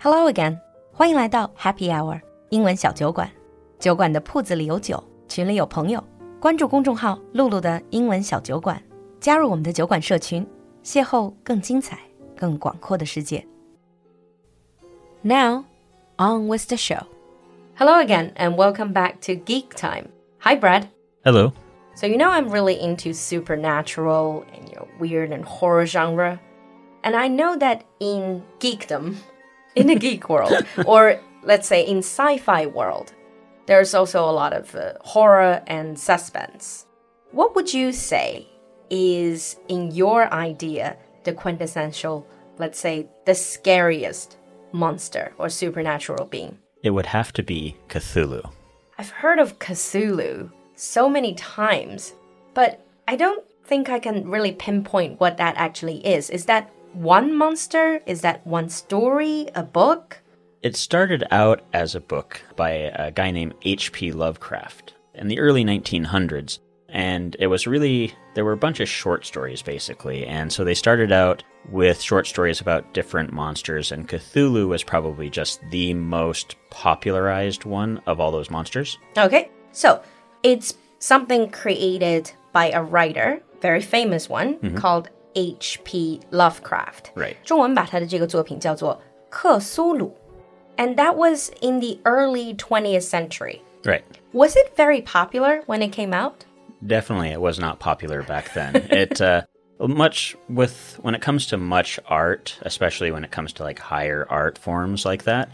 Hello again，欢迎来到 Happy Hour 英文小酒馆。酒馆的铺子里有酒，群里有朋友。关注公众号“露露的英文小酒馆”，加入我们的酒馆社群，邂逅更精彩、更广阔的世界。Now, on with the show. Hello again, and welcome back to Geek Time. Hi, Brad. Hello. So you know I'm really into supernatural and you know weird and horror genre. And I know that in geekdom, in the geek world, or let's say in sci-fi world, there's also a lot of uh, horror and suspense. What would you say is in your idea the quintessential, let's say the scariest monster or supernatural being? It would have to be Cthulhu. I've heard of Cthulhu so many times, but I don't think I can really pinpoint what that actually is. Is that one monster? Is that one story? A book? It started out as a book by a guy named H.P. Lovecraft in the early 1900s. And it was really, there were a bunch of short stories basically. And so they started out with short stories about different monsters, and Cthulhu was probably just the most popularized one of all those monsters. Okay, so it's something created by a writer, very famous one, mm-hmm. called H.P. Lovecraft. Right. 中文把他的这个作品叫做《克苏鲁》，and that was in the early 20th century. Right. Was it very popular when it came out? Definitely, it was not popular back then. it uh, much with when it comes to much art, especially when it comes to like higher art forms like that,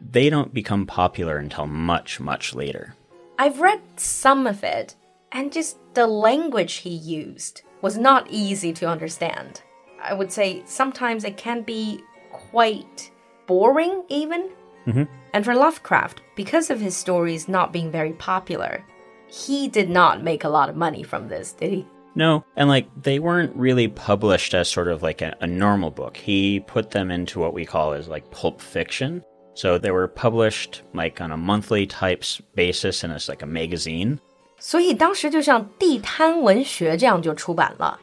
they don't become popular until much much later. I've read some of it, and just the language he used was not easy to understand. I would say sometimes it can be quite boring, even. Mm-hmm. And for Lovecraft, because of his stories not being very popular, he did not make a lot of money from this, did he? No, and like they weren't really published as sort of like a, a normal book. He put them into what we call as like pulp fiction. So they were published like on a monthly types basis and it's like a magazine. 所以当时就像地摊文学这样就出版了。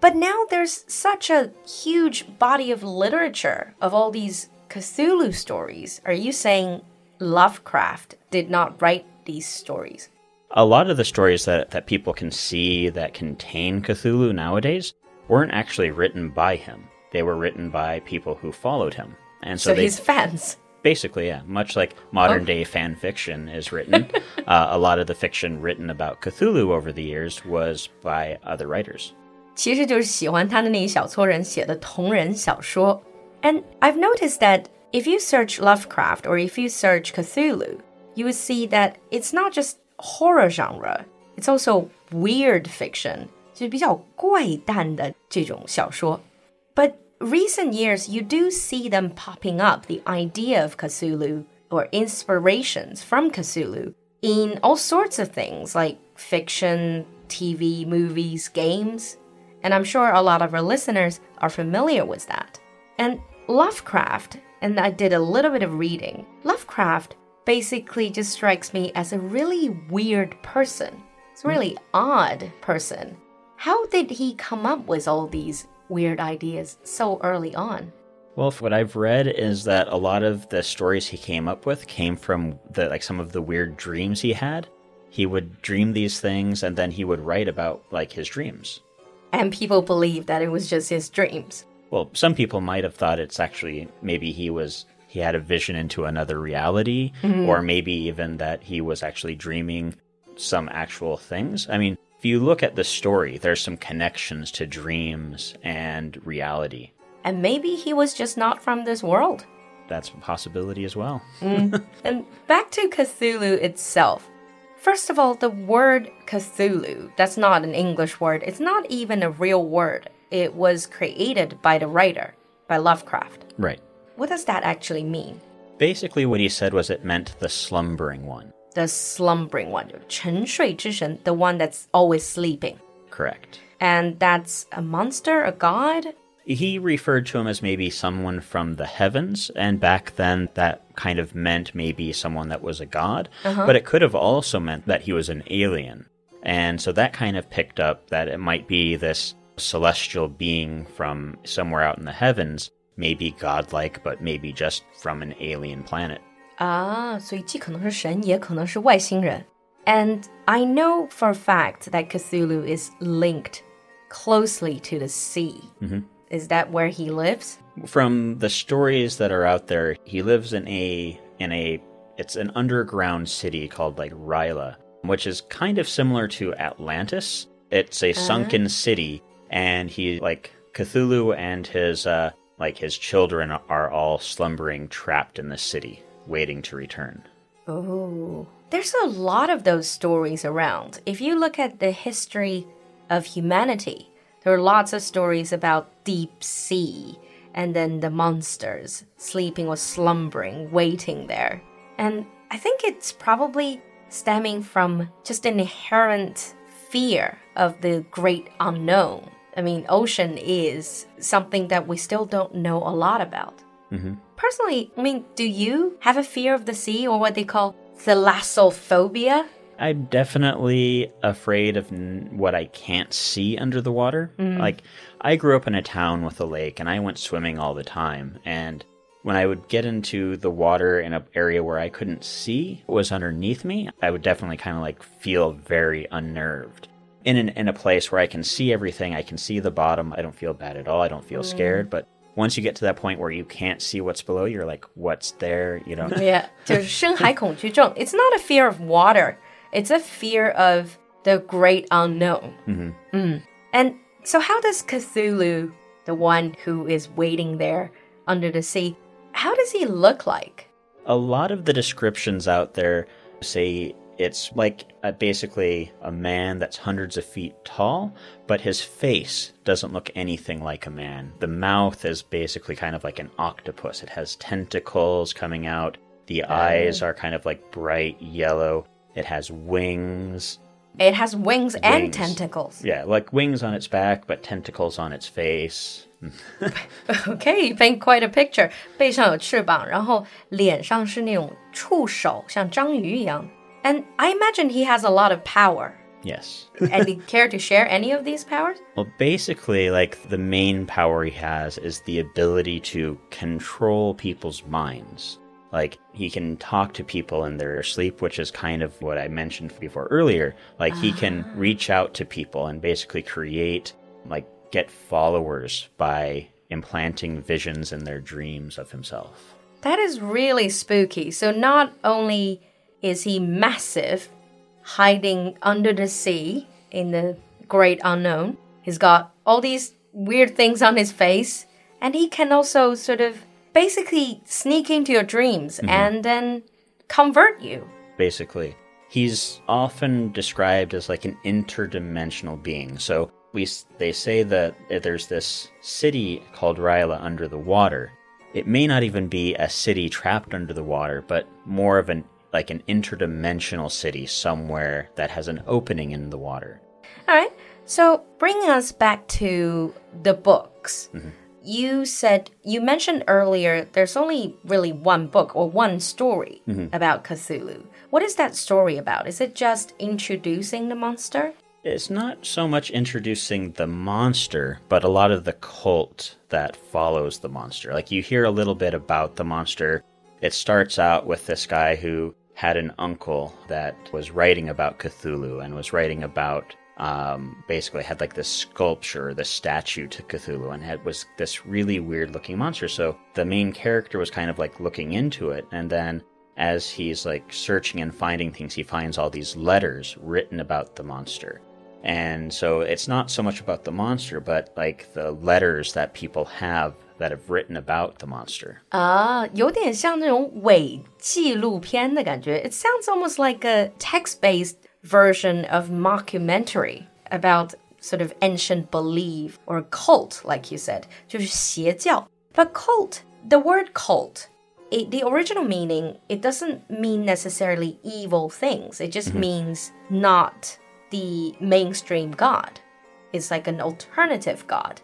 But now there's such a huge body of literature of all these Cthulhu stories. Are you saying Lovecraft did not write these stories? A lot of the stories that, that people can see that contain Cthulhu nowadays weren't actually written by him. They were written by people who followed him. And so, So, they his fans. basically, yeah, much like modern day fan fiction is written, uh, a lot of the fiction written about Cthulhu over the years was by other writers. 其实就是喜欢他的那一小撮人写的同人小说。And I've noticed that if you search Lovecraft or if you search Cthulhu, you would see that it's not just horror genre, it's also weird fiction, 就是比较怪诞的这种小说。But recent years, you do see them popping up the idea of Cthulhu or inspirations from Cthulhu in all sorts of things like fiction, TV, movies, games. And I'm sure a lot of our listeners are familiar with that. And Lovecraft, and I did a little bit of reading, Lovecraft basically just strikes me as a really weird person. It's a hmm. really odd person. How did he come up with all these weird ideas so early on? Well, what I've read is that a lot of the stories he came up with came from the like some of the weird dreams he had. He would dream these things and then he would write about like his dreams. And people believe that it was just his dreams. Well, some people might have thought it's actually maybe he was he had a vision into another reality mm-hmm. or maybe even that he was actually dreaming some actual things. I mean, if you look at the story, there's some connections to dreams and reality. And maybe he was just not from this world. That's a possibility as well. Mm. And back to Cthulhu itself. First of all, the word Cthulhu, that's not an English word. It's not even a real word. It was created by the writer, by Lovecraft. Right. What does that actually mean? Basically, what he said was it meant the slumbering one The slumbering one, 沉睡之神, the one that's always sleeping. Correct. And that's a monster, a god? He referred to him as maybe someone from the heavens, and back then that kind of meant maybe someone that was a god, but it could have also meant that he was an alien. And so that kind of picked up that it might be this celestial being from somewhere out in the heavens maybe godlike, but maybe just from an alien planet. 啊，所以既可能是神，也可能是外星人。And I know for a fact that Cthulhu is linked closely to the sea. Mm -hmm. Is that where he lives? From the stories that are out there, he lives in a in a it's an underground city called like R'lyeh, which is kind of similar to Atlantis. It's a uh -huh. sunken city, and he like Cthulhu and his uh, like his children are all slumbering trapped in the city waiting to return. Oh, there's a lot of those stories around. If you look at the history of humanity, there are lots of stories about deep sea and then the monsters sleeping or slumbering, waiting there. And I think it's probably stemming from just an inherent fear of the great unknown. I mean, ocean is something that we still don't know a lot about. Mm-hmm. Personally, I mean, do you have a fear of the sea or what they call thalassophobia? I'm definitely afraid of n- what I can't see under the water. Mm. Like, I grew up in a town with a lake and I went swimming all the time. And when I would get into the water in an area where I couldn't see what was underneath me, I would definitely kind of like feel very unnerved. In, an, in a place where I can see everything, I can see the bottom, I don't feel bad at all, I don't feel mm. scared. But once you get to that point where you can't see what's below, you're like, what's there? You don't. Yeah, 就是深海恐惧症. It's not a fear of water. It's a fear of the great unknown. Mm. And so how does Cthulhu, the one who is waiting there under the sea, how does he look like? A lot of the descriptions out there say it's like a, basically a man that's hundreds of feet tall, but his face doesn't look anything like a man. The mouth is basically kind of like an octopus. It has tentacles coming out. The eyes are kind of like bright yellow. It has wings. It has wings, and Wings. tentacles. Yeah, like wings on its back, but tentacles on its face. Okay, you paint quite a picture. 背上有翅膀，然后脸上是那种触手，像章鱼一样。 And I imagine he has a lot of power. Yes. and do you care to share any of these powers? Well, basically, like the main power he has is the ability to control people's minds. Like he can talk to people in their sleep, which is kind of what I mentioned before earlier. Like he can ah. reach out to people and basically create, like, get followers by implanting visions in their dreams of himself. That is really spooky. So not only is he massive, hiding under the sea in the great unknown, he's got all these weird things on his face, and he can also sort of basically sneak into your dreams mm-hmm. and then convert you. basically. He's often described as like an interdimensional being. So we they say that there's this city called R'lyeh under the water. It may not even be a city trapped under the water, but more of an like an interdimensional city somewhere that has an opening in the water. All right. So bringing us back to the books. Mm-hmm. You said you mentioned earlier there's only really one book or one story mm-hmm. about Cthulhu. What is that story about? Is it just introducing the monster? It's not so much introducing the monster, but a lot of the cult that follows the monster. Like you hear a little bit about the monster. It starts out with this guy who had an uncle that was writing about Cthulhu and was writing about um, basically had like this sculpture, this statue to Cthulhu, and had was this really weird looking monster. So the main character was kind of like looking into it, and then as he's like searching and finding things, he finds all these letters written about the monster. And so it's not so much about the monster, but like the letters that people have that have written about the monster. 啊，有点像那种伪纪录片的感觉。It sounds almost like a text-based version of mockumentary about sort of ancient belief or cult, like you said, 就是邪教。But cult, the word cult, it, the original meaning, it doesn't mean necessarily evil things. It just means not the mainstream god. It's like an alternative god.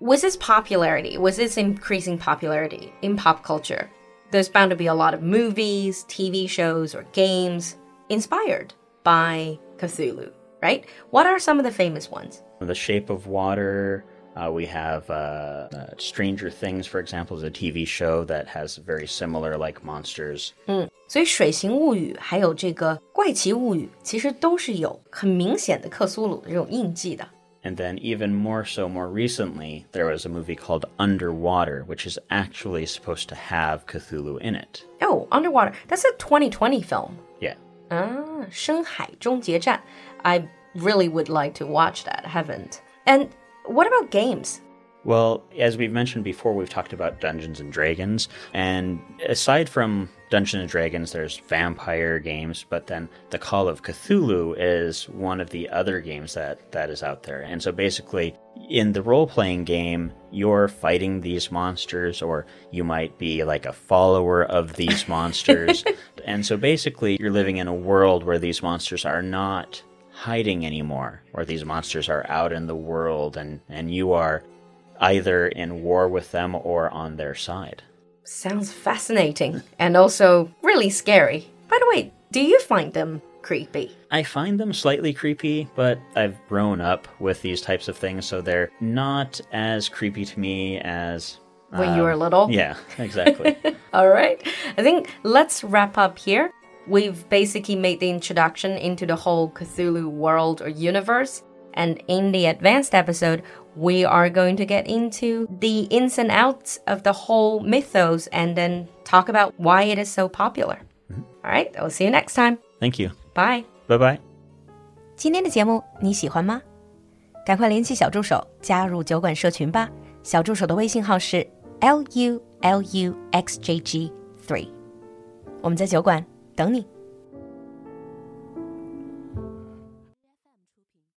Was its popularity, was its increasing popularity in pop culture? There's bound to be a lot of movies, TV shows, or games inspired by Cthulhu, right? What are some of the famous ones? The Shape of Water, Uh, we have uh, uh, Stranger Things, for example, is a TV show that has very similar like monsters. 嗯，所以《水形物语》还有这个《怪奇物语》，其实都是有很明显的克苏鲁的这种印记的。 And then, even more so, more recently, there was a movie called Underwater, which is actually supposed to have Cthulhu in it. Oh, Underwater. That's a 2020 film. Yeah. 啊，深海终结战. I really would like to watch that. Haven't. And what about games? Well, as we've mentioned before, we've talked about Dungeons and Dragons, and aside from Dungeons and Dragons, there's vampire games, but then the Call of Cthulhu is one of the other games that that is out there. And so basically, in the role-playing game, you're fighting these monsters, or you might be like a follower of these monsters. and so basically, you're living in a world where these monsters are not hiding anymore, where these monsters are out in the world, and and you are either in war with them or on their side. Sounds fascinating and also really scary. By the way, do you find them creepy? I find them slightly creepy, but I've grown up with these types of things, so they're not as creepy to me as. When you were um, little? Yeah, exactly. All right. I think let's wrap up here. We've basically made the introduction into the whole Cthulhu world or universe. And in the advanced episode, we are going to get into the ins and outs of the whole mythos and then talk about why it is so popular. All right, I'll see you next time. Thank you. Bye. Bye bye. 今天的节目你喜欢吗？赶快联系小助手加入酒馆社群吧。小助手的微信号是 l u l u x j g three。我们在酒馆等你。